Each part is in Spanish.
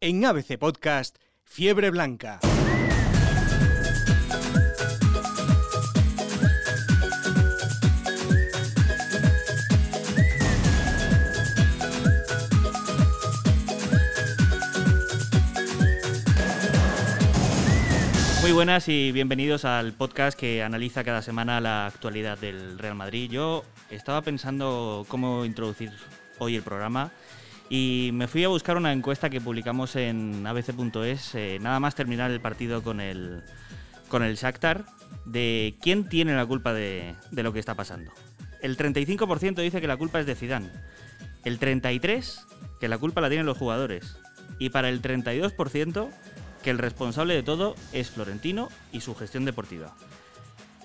En ABC Podcast, Fiebre Blanca. Muy buenas y bienvenidos al podcast que analiza cada semana la actualidad del Real Madrid. Yo estaba pensando cómo introducir hoy el programa y me fui a buscar una encuesta que publicamos en abc.es, eh, nada más terminar el partido con el, con el Shakhtar, de quién tiene la culpa de, lo que está pasando. El 35% dice que la culpa es de Zidane, el 33% que la culpa la tienen los jugadores y para el 32% que el responsable de todo es Florentino y su gestión deportiva.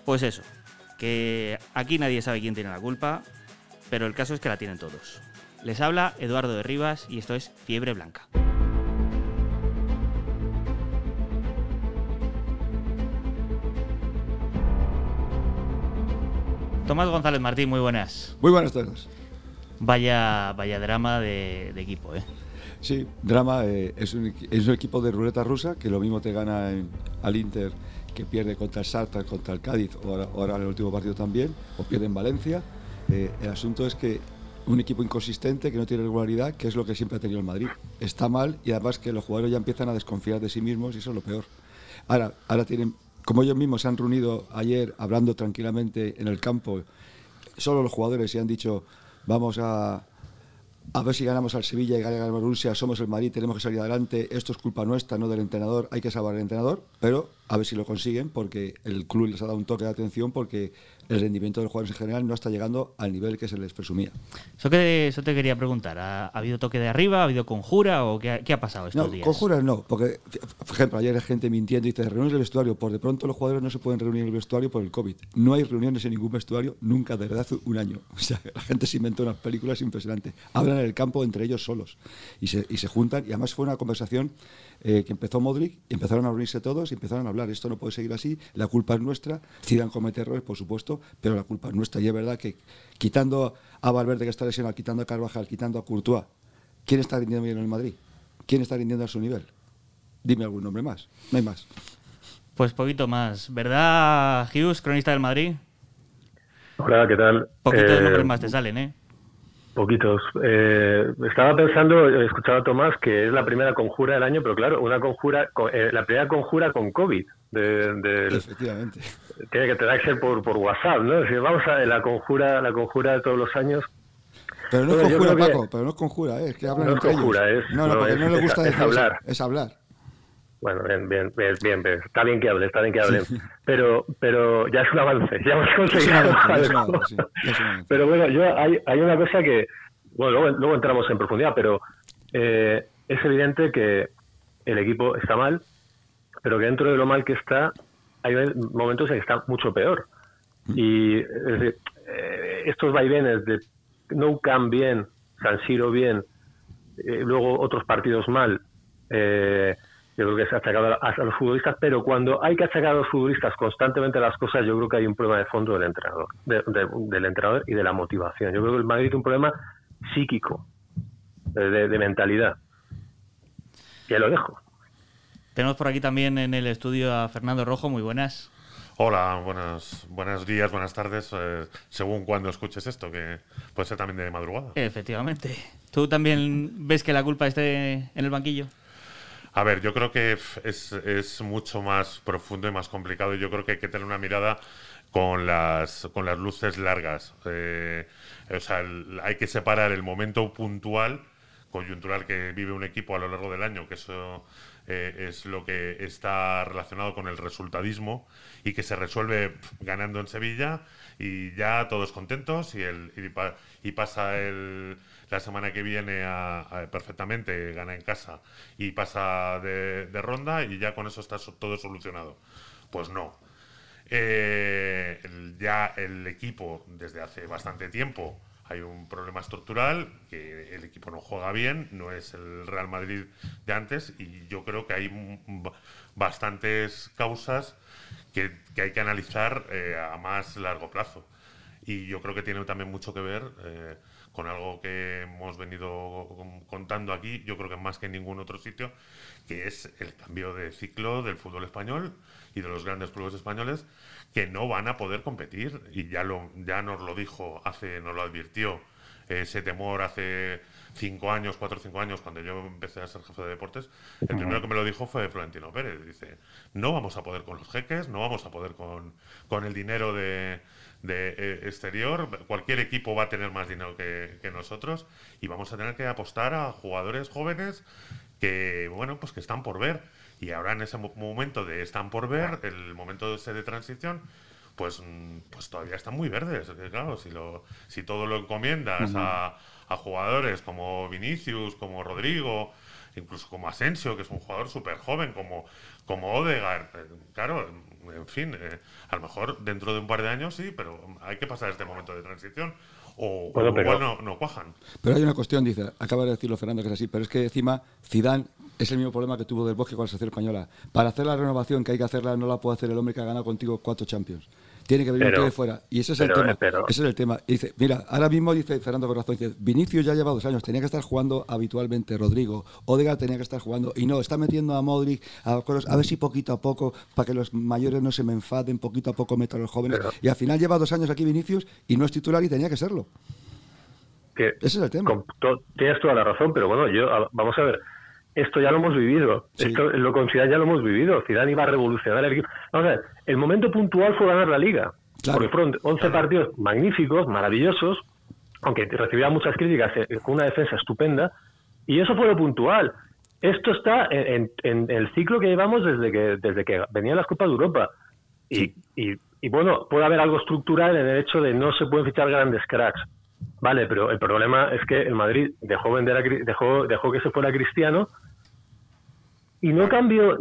Pues eso, que aquí nadie sabe quién tiene la culpa, pero el caso es que la tienen todos. Les habla Eduardo de Rivas y esto es Fiebre Blanca. Tomás González Martín, muy buenas. Muy buenas tardes. Vaya, vaya drama de, de equipo, ¿eh? Sí, drama eh, es, un, es, un, equipo de ruleta rusa que lo mismo te gana en, al Inter que pierde contra el Sarta, contra el Cádiz o ahora, ahora, en el último partido también, o pierde en Valencia. Eh, el asunto es que un equipo inconsistente que no tiene regularidad, que es lo que siempre ha tenido el Madrid. Está mal y además que los jugadores ya empiezan a desconfiar de sí mismos y eso es lo peor. Ahora, ahora tienen, como ellos mismos se han reunido ayer hablando tranquilamente en el campo, solo los jugadores se han dicho vamos a, a ver si ganamos al Sevilla y ganamos al Rusia, somos el Madrid, tenemos que salir adelante, esto es culpa nuestra, no del entrenador, hay que salvar al entrenador, pero a ver si lo consiguen porque el club les ha dado un toque de atención porque el rendimiento de los jugadores en general no está llegando al nivel que se les presumía. Eso, que, eso te quería preguntar, ¿ha, ¿ha habido toque de arriba, ha habido conjura o qué ha, qué ha pasado estos no, días? conjuras no, porque, por ejemplo, ayer hay gente mintiendo y dice reuniones del vestuario, por de pronto los jugadores no se pueden reunir en el vestuario por el COVID. No hay reuniones en ningún vestuario nunca desde hace un año. O sea, la gente se inventó unas películas impresionantes. Hablan en el campo entre ellos solos y se, y se juntan y además fue una conversación eh, que empezó Modric, y empezaron a reunirse todos y empezaron a hablar, esto no puede seguir así, la culpa es nuestra, Zidane comete errores, por supuesto, pero la culpa es nuestra. Y es verdad que quitando a Valverde que está lesionado, quitando a Carvajal, quitando a Courtois, ¿quién está rindiendo bien en el Madrid? ¿Quién está rindiendo a su nivel? Dime algún nombre más, no hay más. Pues poquito más, ¿verdad, Hughes, cronista del Madrid? Hola, ¿qué tal? Poquitos eh, nombres más te salen, ¿eh? Poquitos. Eh, estaba pensando, he escuchado a Tomás que es la primera conjura del año, pero claro, una conjura, eh, la primera conjura con COVID. De, de, Efectivamente. Tiene que tener que ser por, por WhatsApp, ¿no? Es decir, vamos a la conjura, la conjura de todos los años. Pero no es Bueno, conjura, que- Paco, pero no es conjura, ¿eh? es que hablan No es entre conjura, ellos. es- no, no, porque es- no es- gusta es decir eso, hablar. es hablar. Bueno, bien, bien, bien, bien, bien. Está bien que hable, está bien que hablen. Sí. Pero, pero ya es un avance, ya hemos conseguido avance, sí. Pero bueno, yo hay, hay una cosa que, bueno, luego, luego entramos en profundidad, pero eh, es evidente que el equipo está mal, pero que dentro de lo mal que está, hay momentos en que está mucho peor. Y es decir, eh, estos vaivenes de Nou Camp bien, San Siro bien, eh, luego otros partidos mal, eh, yo creo que se ha achacado a, a los futbolistas, pero cuando hay que achacar a los futbolistas constantemente las cosas, yo creo que hay un problema de fondo del entrenador, de- de- del entrenador y de la motivación. Yo creo que el Madrid tiene un problema psíquico, de, de- de mentalidad. Ya lo dejo. Tenemos por aquí también en el estudio a Fernando Rojo, muy buenas. Hola, buenos, buenos días, buenas tardes, eh, según cuando escuches esto, que puede ser también de madrugada. Efectivamente. ¿Tú también ves que la culpa esté en el banquillo? A ver, yo creo que es, es mucho más profundo y más complicado. Yo creo que hay que tener una mirada con las, con las luces largas. Eh, o sea, hay que separar el momento puntual, coyuntural que vive un equipo a lo largo del año, que eso eh, es lo que está relacionado con el resultadismo y que se resuelve ganando en Sevilla y ya todos contentos y, el, y, pa- y pasa el, la semana que viene perfectamente, gana en casa y pasa de, ronda y ya con eso está todo solucionado. Pues no. Eh, ya el equipo desde hace bastante tiempo hay un problema estructural, que el equipo no juega bien, no es el Real Madrid de antes y yo creo que hay ba- bastantes causas que, que hay que analizar eh, a más largo plazo. Y yo creo que tiene también mucho que ver eh, con algo que hemos venido contando aquí, yo creo que más que en ningún otro sitio, que es el cambio de ciclo del fútbol español y de los grandes clubes españoles que no van a poder competir y ya lo ya nos lo dijo hace nos lo advirtió ese temor hace cinco años, cuatro o cinco años, cuando yo empecé a ser jefe de deportes, el primero que me lo dijo fue Florentino Pérez. Dice, no vamos a poder con los jeques, no vamos a poder con, con el dinero de, de eh, exterior, cualquier equipo va a tener más dinero que, que, nosotros y vamos a tener que apostar a jugadores jóvenes que, bueno, pues que están por ver. Y ahora en ese momento de están por ver, el momento ese de transición, pues, pues todavía están muy verdes. Claro, si, lo, si todo lo encomiendas a, a, jugadores como Vinicius, como Rodrigo, incluso como Asensio, que es un jugador súper joven, como, como Odegaard, eh, claro, en fin, eh, a lo mejor dentro de un par de años sí, pero hay que pasar este momento de transición. O, bueno, o igual no, no, cuajan. Pero hay una cuestión, dice, acaba de decirlo Fernando que es así, pero es que encima Zidane es el mismo problema que tuvo del Bosque con la selección española. Para hacer la renovación que hay que hacerla no la puede hacer el hombre que ha ganado contigo cuatro Champions. Tiene que venir pero, de fuera. Y ese es el tema. Pero, ese es el tema. Y dice, mira, ahora mismo dice Fernando Corazón, dice, Vinicius ya lleva dos años, tenía que estar jugando habitualmente Rodrigo, Odegaard tenía que estar jugando, y no, está metiendo a Modric, a, a ver si poquito a poco, para que los mayores no se me enfaden, poquito a poco meto a los jóvenes. Y al final lleva dos años aquí Vinicius y no es titular y tenía que serlo. Que, ese es el tema. Con, to, tienes toda la razón, pero bueno, yo, a, vamos a ver, esto ya lo hemos vivido. Sí. Esto, lo con Zidane ya lo hemos vivido. Zidane iba a revolucionar el equipo. Vamos a ver, el momento puntual fue ganar la Liga. Claro. Porque fueron 11 claro. partidos magníficos, maravillosos, aunque recibía muchas críticas eh, con una defensa estupenda, y eso fue lo puntual. Esto está en, en, en el ciclo que llevamos desde que, desde que venían las Copas de Europa. Y, sí. y, y, bueno, puede haber algo estructural en el hecho de no se pueden fichar grandes cracks. Vale, pero el problema es que el Madrid dejó, vender a, dejó, dejó que se fuera Cristiano y no cambió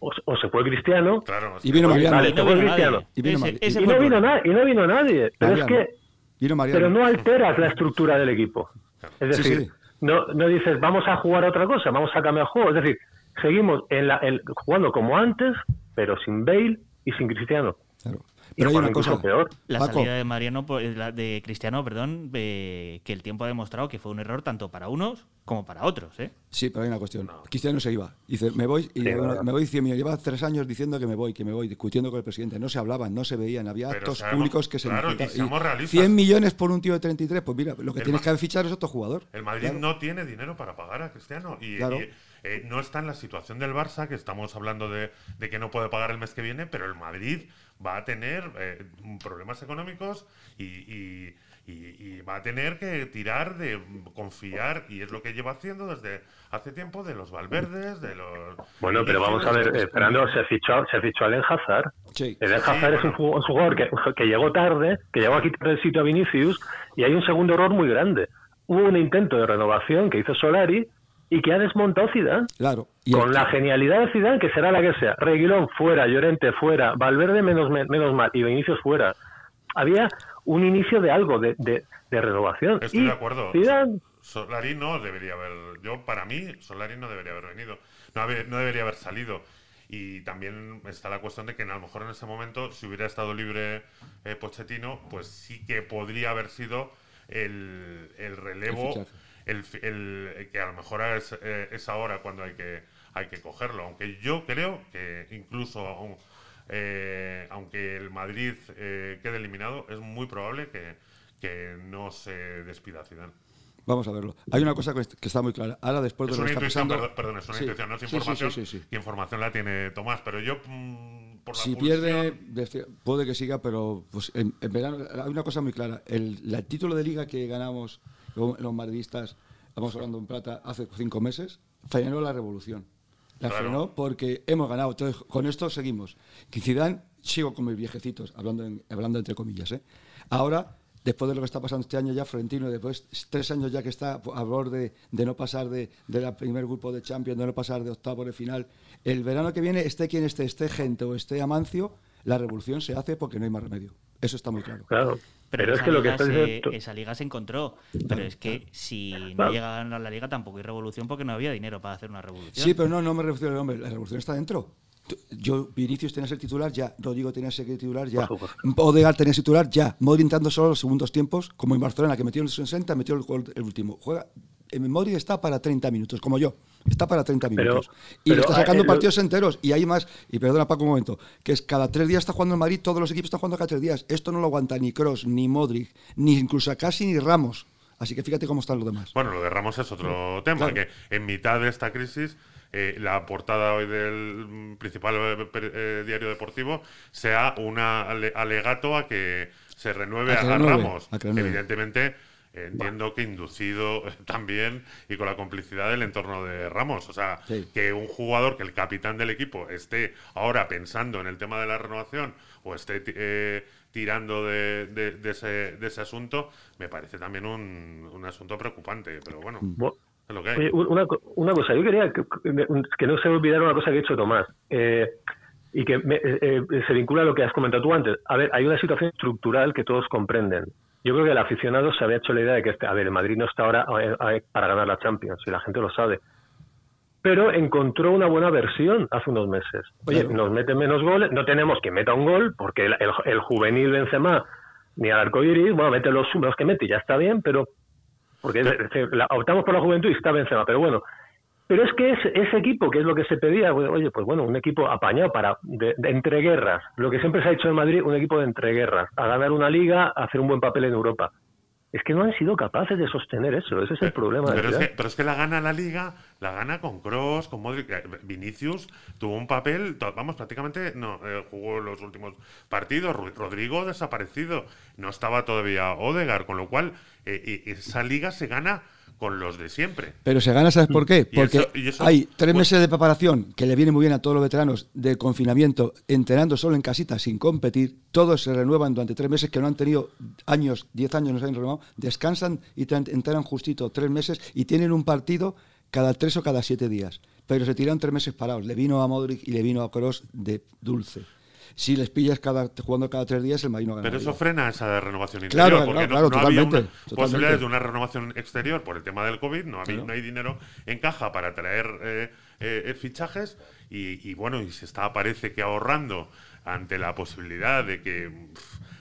o, o, se fue Cristiano. Claro, y vino Mariano. vale, y no vino y, vino ese, ese y, no vino na, y no vino nadie. Pero Mariano. es que vino pero no alteras la estructura del equipo. Es decir sí, sí. No, no dices vamos a jugar a otra cosa vamos a cambiar juego es decir seguimos en la, en, jugando como antes pero sin Bale y sin Cristiano. Claro. Pero hay una cosa peor. La Paco. salida de Mariano, de Cristiano, perdón, eh, que el tiempo ha demostrado que fue un error tanto para unos como para otros, ¿eh? Sí, pero hay una cuestión. No. Cristiano se iba. Dice, me voy y sí, bueno, me voy diciendo, lleva tres años diciendo que me voy, que me voy, discutiendo con el presidente. No se hablaban, no se veían, había pero actos sabemos, públicos que se claro, necesitan. 100 millones por un tío de 33, pues mira, lo que el tienes que fichar es otro jugador. El Madrid claro. no tiene dinero para pagar a Cristiano y, claro. y eh, no está en la situación del Barça, que estamos hablando de, de, que no puede pagar el mes que viene, pero el Madrid va a tener eh, problemas económicos y, y, y, y, va a tener que tirar de confiar, y es lo que lleva haciendo desde hace tiempo, de los Valverdes, de los... Bueno, pero vamos a ver, eh, Fernando, se fichó, se fichó a Eden Hazard. Sí. Eden Hazard sí, es bueno. un jugador que, que llegó tarde, que llegó a quitar el sitio a Vinicius, y hay un segundo error muy grande. Hubo un intento de renovación que hizo Solari, y que ha desmontado Zidane. Claro. con la genialidad de Zidane, que será la que sea. Reguilón fuera, Llorente fuera, Valverde menos, menos mal y Vinicius fuera. Había un inicio de algo, de, de, de renovación. Estoy y de acuerdo. Zidane... Solari no debería haber... Yo, para mí, Solari no debería haber venido. No, haber, no debería haber salido. Y también está la cuestión de que a lo mejor en ese momento, si hubiera estado libre eh, Pochettino, pues sí que podría haber sido el, el relevo... El el, el, que a lo mejor es, eh, es, ahora cuando hay que, hay que cogerlo. Aunque yo creo que incluso eh, aunque el Madrid eh, quede eliminado, es muy probable que, que no se despida Zidane. Vamos a verlo. Hay una cosa que está muy clara. Ahora, después es de lo que está pasando... Perdón, perdón, es una sí. intuición, no es información. Sí, sí, ¿Qué información la tiene Tomás? Pero yo, mmm, por la Si pulsión... pierde, puede que siga, pero pues, en, en, verano hay una cosa muy clara. El, el título de liga que ganamos los madridistas estamos hablando en plata, hace cinco meses, frenó la revolución. La claro. frenó porque hemos ganado. Entonces, con esto seguimos. Que Zidane, sigo con mis viejecitos, hablando, en, hablando entre comillas. ¿eh? Ahora, después de lo que está pasando este año ya, Florentino, después tres años ya que está a borde de, no pasar de, del primer grupo de Champions, de no pasar de octavo de final, el verano que viene, esté quien esté, esté gente o esté Amancio, la revolución se hace porque no hay más remedio. Eso está muy claro. Claro. Pero, pero es que lo que está diciendo... se, esa liga se encontró. Pero es que si no llegan a la liga tampoco hay revolución porque no había dinero para hacer una revolución. Sí, pero no, no me refiero al hombre. La revolución está dentro. Yo, Vinicius tenía que ser titular ya, Rodrigo tenía que ser titular ya, Odegaard tenía que ser titular ya, Modric entrando solo los segundos tiempos, como en Barcelona, que metió en el 60, metió el, el último. Juega, en Modric está para 30 minutos, como yo. Está para 30 minutos. y le está sacando eh, partidos enteros. Y hay más, y perdona Paco un momento, que es cada tres días está jugando en Madrid, todos los equipos están jugando cada tres días. Esto no lo aguanta ni Cross, ni Modric, ni incluso casi ni Ramos. Así que fíjate cómo están los demás. Bueno, lo de Ramos es otro tema, que en mitad de esta crisis eh, la portada hoy del principal eh, eh, diario deportivo sea un alegato a que se renueve a, Ramos. Evidentemente, entiendo que inducido también y con la complicidad del entorno de Ramos. O sea, que un jugador, que el capitán del equipo esté ahora pensando en el tema de la renovación o esté tirando de, ese, asunto, me parece también un, asunto preocupante. Pero bueno. una, cosa, yo quería que, no se olvidara una cosa que ha dicho Tomás. Eh, y que eh, eh, se vincula a lo que has comentado tú antes. A ver, hay una situación estructural que todos comprenden. Yo creo que el aficionado se había hecho la idea de que, este, a ver, el Madrid no está ahora para ganar la Champions, y la gente lo sabe pero encontró una buena versión hace unos meses. Oye, nos mete menos goles, no tenemos que meta un gol, porque el, el, juvenil Benzema ni al arcoiris, bueno, mete los, los que mete ya está bien, pero porque optamos por la juventud y está Benzema, pero bueno, pero es que ese, equipo, que es lo que se pedía, oye, pues bueno, un equipo apañado para de, de entreguerras, lo que siempre se ha hecho en Madrid, un equipo de entreguerras, a ganar una liga, a hacer un buen papel en Europa es que no han sido capaces de sostener eso. Ese es el problema. Pero, es que, pero, es que, la gana la liga, la gana con Cross, con Modric. Eh, Vinicius tuvo un papel, vamos, prácticamente no eh, jugó los últimos partidos. Rodrigo desaparecido. No estaba todavía Odegar, con lo cual eh, esa liga se gana con los de siempre. Pero se gana, ¿sabes por qué? Porque hay tres pues meses de preparación que le viene muy bien a todos los veteranos de confinamiento, entrenando solo en casita sin competir. Todos se renuevan durante tres meses que no han tenido años, diez años no se han renovado. Descansan y entrenan justito tres meses y tienen un partido cada tres o cada siete días. Pero se tiran tres meses parados. Le vino a Modric y le vino a Kroos de dulce si les pillas cada, jugando cada tres días, el Marino gana. Pero eso frena esa renovación interior. Claro, porque claro, no, había posibilidades de una renovación exterior por el tema del COVID, no, no hay dinero en caja para traer eh, eh, fichajes y, bueno, y se está, parece que ahorrando ante la posibilidad de que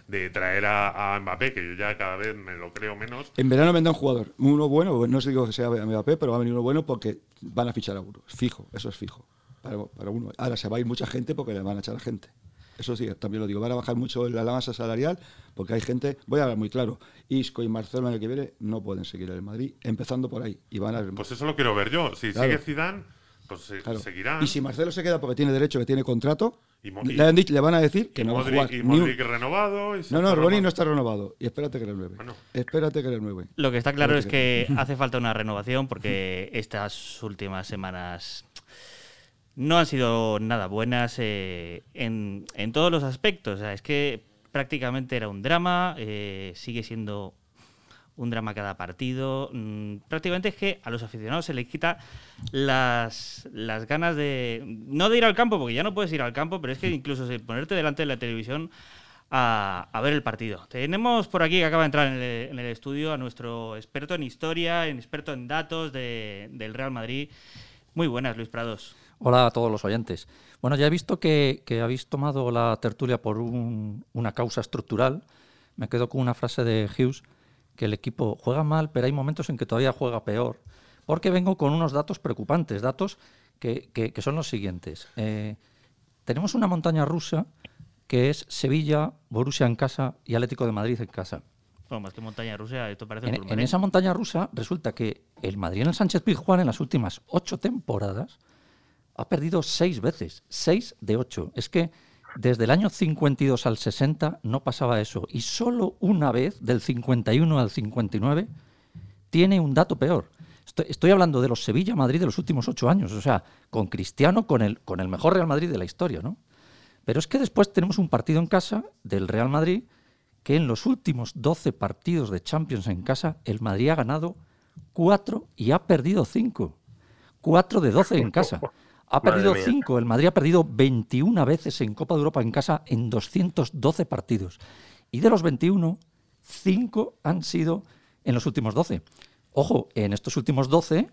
de traer a, Mbappé, que yo ya cada vez me lo creo menos. En verano vendrá un jugador, uno bueno, no sé digo que sea Mbappé, pero va a venir uno bueno porque van a fichar a uno. Fijo, eso es fijo. Para, para uno. Ahora se va a ir mucha gente porque le van a echar a gente. Eso sí, también lo digo, van a bajar mucho la masa salarial porque hay gente, voy a hablar muy claro, Isco y Marcelo en el que viene no pueden seguir en el Madrid, empezando por ahí. Y van a... Pues eso lo quiero ver yo. Si sigue Zidane, pues seguirá. Y si Marcelo se queda porque tiene derecho, que tiene contrato, le, van a decir que no va a jugar. Y Modric renovado. no, no, Ronnie no está renovado. Y espérate que renueve. Bueno. Espérate que renueve. Lo que está claro es que hace falta una renovación porque estas últimas semanas no han sido nada buenas eh, en, todos los aspectos. es que prácticamente era un drama, eh, sigue siendo un drama cada partido. Mm, prácticamente es que a los aficionados se les quita las, ganas de. No de ir al campo, porque ya no puedes ir al campo, pero es que incluso ponerte delante de la televisión a, ver el partido. Tenemos por aquí que acaba de entrar en el, estudio a nuestro experto en historia, en experto en datos del Real Madrid. Muy buenas, Luis Prados. Hola a todos los oyentes. Bueno, ya he visto que, habéis tomado la tertulia por una causa estructural. Me quedo con una frase de Hughes, que el equipo juega mal, pero hay momentos en que todavía juega peor, porque vengo con unos datos preocupantes, datos que, son los siguientes. Eh, tenemos una montaña rusa que es Sevilla, Borussia en casa y Atlético de Madrid en casa. Bueno, más que montaña rusa, esto parece en, en esa montaña rusa resulta que el Madrid en el Sánchez Pizjuán en las últimas ocho temporadas ha perdido seis veces, seis de ocho. Es que desde el año 52 al 60 no pasaba eso. Y solo una vez, del 51 al 59, tiene un dato peor. Estoy, hablando de los Sevilla-Madrid de los últimos ocho años, o sea, con Cristiano, con el, con el mejor Real Madrid de la historia, ¿no? Pero es que después tenemos un partido en casa del Real Madrid que en los últimos 12 partidos de Champions en casa, el Madrid ha ganado cuatro y ha perdido cinco. Cuatro de 12 en casa. Ha perdido 5. El Madrid ha perdido 21 veces en Copa de Europa en casa en 212 partidos. Y de los 21, 5 han sido en los últimos 12. Ojo, en estos últimos 12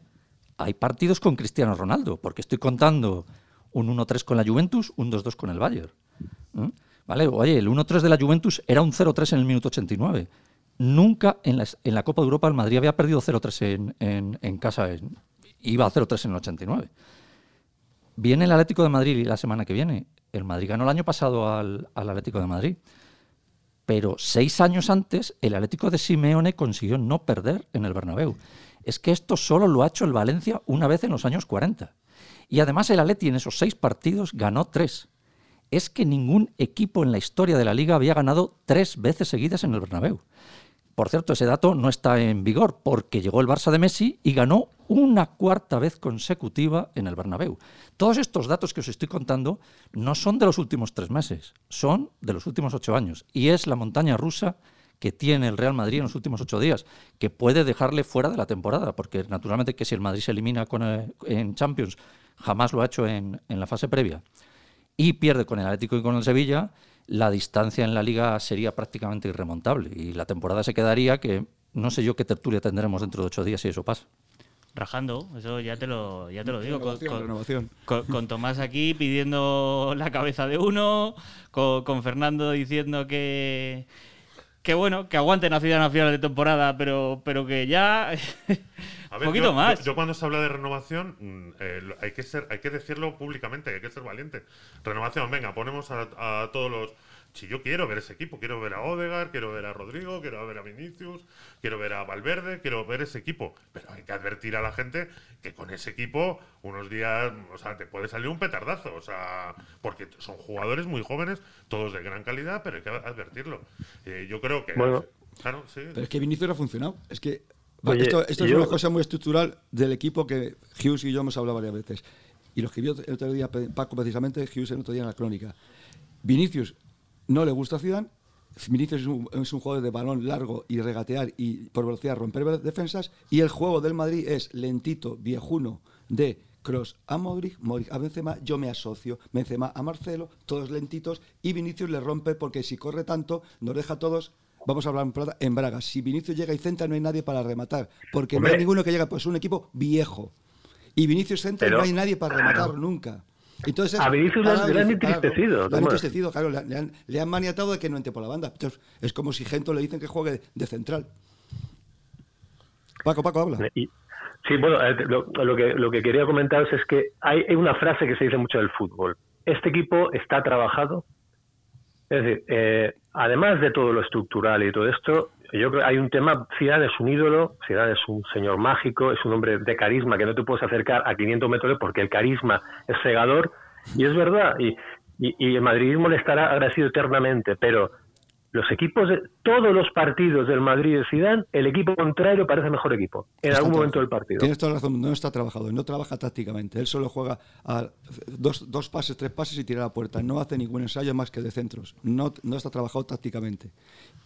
hay partidos con Cristiano Ronaldo, porque estoy contando un 1-3 con la Juventus, un 2-2 con el Bayern. ¿eh? ¿Vale? Oye, el 1-3 de la Juventus era un 0-3 en el minuto 89. Nunca en la, en la Copa de Europa el Madrid había perdido 0-3 en, en, en casa. iba a 0-3 en el 89. Viene el Atlético de Madrid la semana que viene. El Madrid ganó el año pasado al, al Atlético de Madrid. Pero seis años antes, el Atlético de Simeone consiguió no perder en el Bernabéu. Es que esto solo lo ha hecho el Valencia una vez en los años 40. Y además el Atleti en esos seis partidos ganó tres. Es que ningún equipo en la historia de la liga había ganado tres veces seguidas en el Bernabéu. Por cierto, ese dato no está en vigor porque llegó el Barça de Messi y ganó una cuarta vez consecutiva en el Bernabéu. Todos estos datos que os estoy contando no son de los últimos tres meses, son de los últimos ocho años. Y es la montaña rusa que tiene el Real Madrid en los últimos ocho días, que puede dejarle fuera de la temporada, porque naturalmente que si el Madrid se elimina con en Champions, jamás lo ha hecho en, en la fase previa, y pierde con el Atlético y con el Sevilla, la distancia en la liga sería prácticamente irremontable y la temporada se quedaría que no sé yo qué tertulia tendremos dentro de ocho días si eso pasa. Rajando, eso ya te lo, ya te lo digo. Con, Renovación, con- renovación. con- con Tomás aquí pidiendo la cabeza de uno, con, con Fernando diciendo que, que bueno, que aguanten a Ciudad Nacional de temporada, pero, pero que ya A ver, poquito yo, más. Yo, yo cuando se habla de renovación, mm, eh, hay, que ser, hay que decirlo públicamente, hay que ser valiente. Renovación, venga, ponemos a, a todos los. Si yo quiero ver ese equipo, quiero ver a Odegar, quiero ver a Rodrigo, quiero ver a Vinicius, quiero ver a Valverde, quiero ver ese equipo. Pero hay que advertir a la gente que con ese equipo, unos días, o sea, te puede salir un petardazo. O sea, porque son jugadores muy jóvenes, todos de gran calidad, pero hay que advertirlo. Eh, yo creo que. Bueno. claro, sí. Pero es que Vinicius ha funcionado. Es que Oye, esto, esto es una cosa muy estructural del equipo que Hughes y yo hemos hablado varias veces. Y lo escribió el otro día Paco precisamente, Hughes el otro día en la crónica. Vinicius no le gusta a Zidane. Vinicius es un, es un jugador de balón largo y regatear y por velocidad romper defensas. Y el juego del Madrid es lentito, viejuno, de Cross a Modric, Modric a Benzema, yo me asocio, Benzema a Marcelo, todos lentitos, y Vinicius le rompe porque si corre tanto, nos deja a todos, vamos a hablar en plata, en Braga. Si Vinicius llega y centra, no hay nadie para rematar, porque no hay ninguno que llegue, pues es un equipo viejo. Y Vinicius centra Pero- no hay nadie para rematar nunca. Entonces, A Vinicius le han- le entristecido, Le han entristecido, claro, le han, le maniatado de que no entre por la banda. Entonces, es como si Gento le dicen que juegue de, de central. Paco, Paco, habla. Sí, bueno, eh, lo, lo que, lo que quería comentaros es que hay, hay una frase que se dice mucho del fútbol. Este equipo está trabajado. Es decir, eh, además de todo lo estructural y todo esto, yo creo que hay un tema, Zidane es un ídolo, Zidane es un señor mágico, es un hombre de carisma que no te puedes acercar a 500 metros porque el carisma es cegador, y es verdad, y, y, y el madridismo le estará agradecido eternamente, pero los equipos, de, todos los partidos del Madrid de Zidane, el equipo contrario parece mejor equipo, en Está algún momento del partido. Tienes toda la razón, no está trabajado, no trabaja tácticamente. Él solo juega a dos, dos pases, tres pases y tira a la puerta. No hace ningún ensayo más que de centros. No, no está trabajado tácticamente.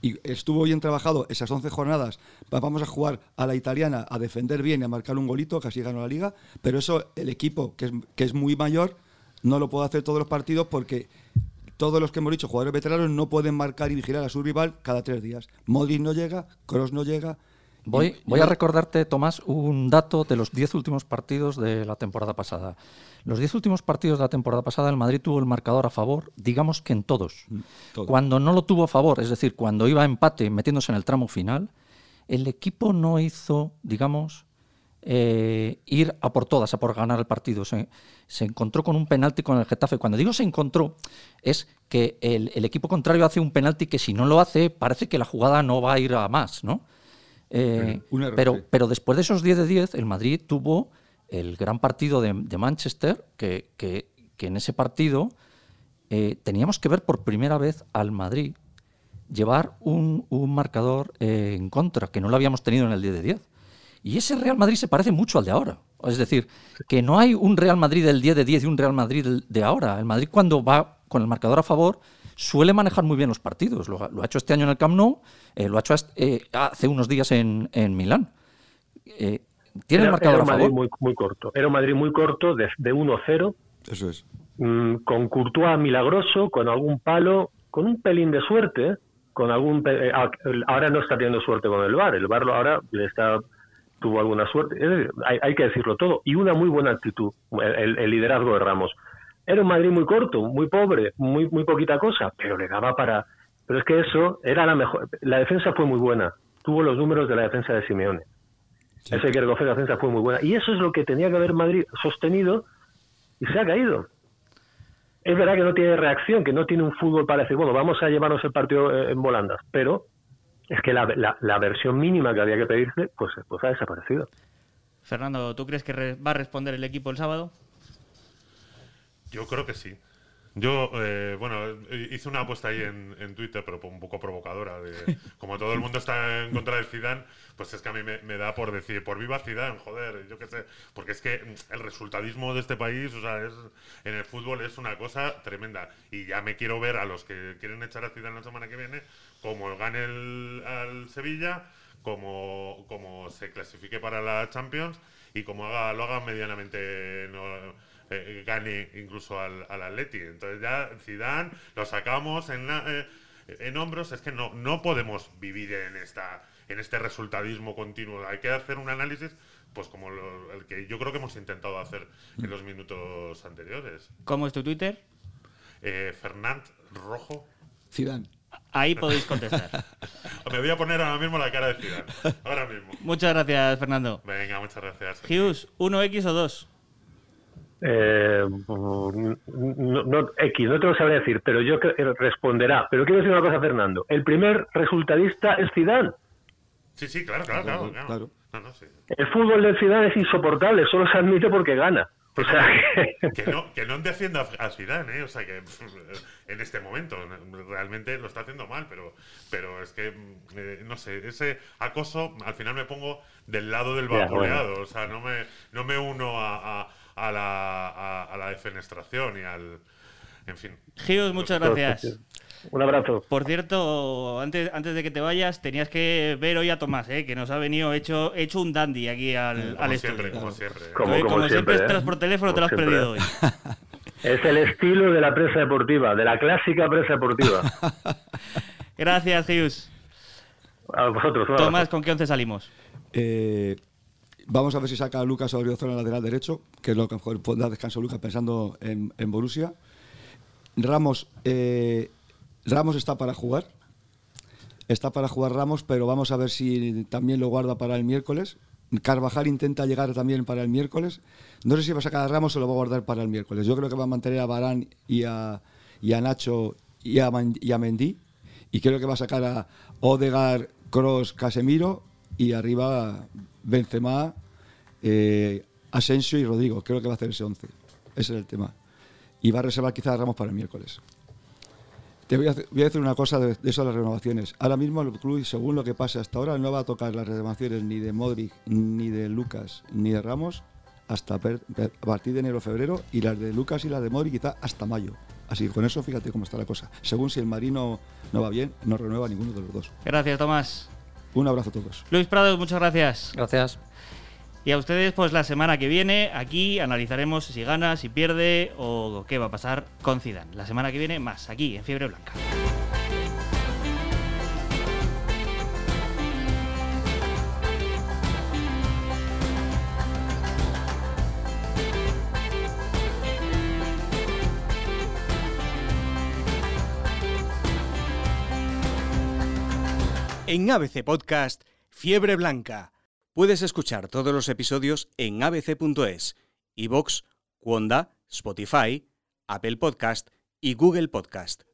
Y estuvo bien trabajado esas 11 jornadas. Va- Vamos a jugar a la italiana, a defender bien y a marcar un golito, casi ganó la liga. Pero eso, el equipo, que es, que es muy mayor, no lo puede hacer todos los partidos porque todos los que hemos dicho, jugadores veteranos, no pueden marcar y vigilar a su rival cada tres días. Modric no llega, Kroos no llega. Voy, Y- voy y- a recordarte, Tomás, un dato de los 10 últimos partidos de la temporada pasada. Los 10 últimos partidos de la temporada pasada, el Madrid tuvo el marcador a favor, digamos que en todos. todos. Cuando no lo tuvo a favor, es decir, cuando iba a empate metiéndose en el tramo final, el equipo no hizo, digamos, eh, ir a por todas, a por ganar el partido. Se, se encontró con un penalti con el Getafe. Cuando digo se encontró, es que el, el equipo contrario hace un penalti que si no lo hace, parece que la jugada no va a ir a más, ¿no? Eh, pero, pero después de esos 10 de 10, el Madrid tuvo el gran partido de, de Manchester, que, que- que en ese partido eh, teníamos que ver por primera vez al Madrid llevar un, un marcador eh, en contra, que no lo habíamos tenido en el 10 de 10. Y ese Real Madrid se parece mucho al de ahora. Es decir, que no hay un Real Madrid del 10 de 10 y un Real Madrid de ahora. El Madrid cuando va con el marcador a favor suele manejar muy bien los partidos. Lo, ha- lo ha hecho este año en el Camp Nou, eh, lo ha hecho hasta- eh, hace unos días en, en Milán. Eh, tiene el Era- marcador era a un Madrid favor. muy, muy corto. Era un Madrid muy corto, de, de 1-0, Eso es. mm, con Courtois milagroso, con algún palo, con un pelín de suerte, con algún ah, el- ahora no está teniendo suerte con el VAR, el VAR lo- ahora le está tuvo alguna suerte, decir, hay, hay que decirlo todo y una muy buena actitud, el, liderazgo de Ramos. Era un Madrid muy corto, muy pobre, muy, muy poquita cosa, pero le daba para... Pero es que eso era la mejor... La defensa fue muy buena. Tuvo los números de la defensa de Simeone. Ese que recoger la defensa fue muy buena. Y eso es lo que tenía que haber Madrid sostenido y se ha caído. Es verdad que no tiene reacción, que no tiene un fútbol para decir, bueno, vamos a llevarnos el partido eh, en volandas, pero es que la, la, la versión mínima que había que pedirse, pues, pues ha desaparecido. Fernando, ¿tú crees que re- va a responder el equipo el sábado? Yo creo que sí. Yo, eh, bueno, hice una apuesta ahí en, en Twitter, pero un poco provocadora. De, como todo el mundo está en contra del Zidane, pues es que a mí me, me da por decir, por viva Zidane, joder, yo qué sé. Porque es que el resultadismo de este país, o sea, es, en el fútbol es una cosa tremenda. Y ya me quiero ver a los que quieren echar a Zidane la semana que viene, como gane el, al Sevilla, como, como se clasifique para la Champions y como haga, lo haga medianamente... no- eh, gane incluso al, al Atleti. Entonces ya Zidane lo sacamos en, la- eh, en hombros. Es que no, no podemos vivir en esta en este resultadismo continuo. Hay que hacer un análisis, pues como lo- el que yo creo que hemos intentado hacer en los minutos anteriores. ¿Cómo es tu Twitter? Eh, Fernand Rojo. Zidane. Ahí podéis contestar. Me voy a poner ahora mismo la cara de Zidane. Ahora mismo. Muchas gracias, Fernando. Venga, muchas gracias. Hughes, ¿1X o 2? Eh, no, no- X, no te lo sabré decir, pero yo eh, responderá. Pero quiero decir una cosa, Fernando. El primer resultadista es Zidane. Sí, sí, claro, claro, claro. claro. Claro. No, no, sí. El fútbol del Zidane es insoportable, solo se admite porque gana. O sea, que no, que no defienda a Zidane, ¿eh? O sea, que pff, en este momento realmente lo está haciendo mal, pero, pero es que, mm, eh, no sé, ese acoso, al final me pongo del lado del vapuleado, o sea, no me, no me uno a, a, a la, a la defenestración y al... En fin. Muchas gracias. un abrazo. Por cierto, antes, antes de que te vayas, tenías que ver hoy a Tomás, ¿eh? que nos ha venido hecho, hecho un dandy aquí al, Como al siempre, estudio. como siempre. Como- siempre, siempre, ¿eh? estás por teléfono, te lo has perdido hoy. Es el estilo de la prensa deportiva, de la clásica prensa deportiva. Gracias, Hughes. A vosotros. Tomás, ¿con qué once salimos? Eh, vamos a ver si saca a Lucas Oriozola en lateral derecho, que es lo que mejor pondrá descanso Lucas pensando en, en Borussia. Ramos, eh, Ramos está para jugar. Está para jugar Ramos, pero vamos a ver si también lo guarda para el miércoles. Carvajal intenta llegar también para el miércoles. No sé si va a sacar a Ramos o lo va a guardar para el miércoles. Yo creo que va a mantener a Barán y a, y a Nacho y a, y a Mendy. Y creo que va a sacar a Odegar, Cross, Casemiro y arriba Benzema, eh, Asensio y Rodrigo. Creo que va a hacer ese 11. Ese es el tema. Y va a reservar quizás a Ramos para el miércoles. Te voy a, hacer- voy a decir una cosa de, de eso de las renovaciones. Ahora mismo el club, según lo que pase hasta ahora, no va a tocar las renovaciones ni de Modric, ni de Lucas, ni de Ramos hasta per- per- a partir de enero febrero y las de Lucas y las de Modric quizá hasta mayo. Así que con eso fíjate cómo está la cosa. Según si el Marino no va bien, no renueva ninguno de los dos. Gracias, Tomás. Un abrazo a todos. Luis Prados, muchas gracias. Gracias. Y a ustedes, pues la semana que viene, aquí analizaremos si gana, si pierde o qué va a pasar con Zidane. La semana que viene, más, aquí, en Fiebre Blanca. En ABC Podcast, Fiebre Blanca. Puedes escuchar todos los episodios en abc.es, iVoox, Wanda, Spotify, Apple Podcast y Google Podcast.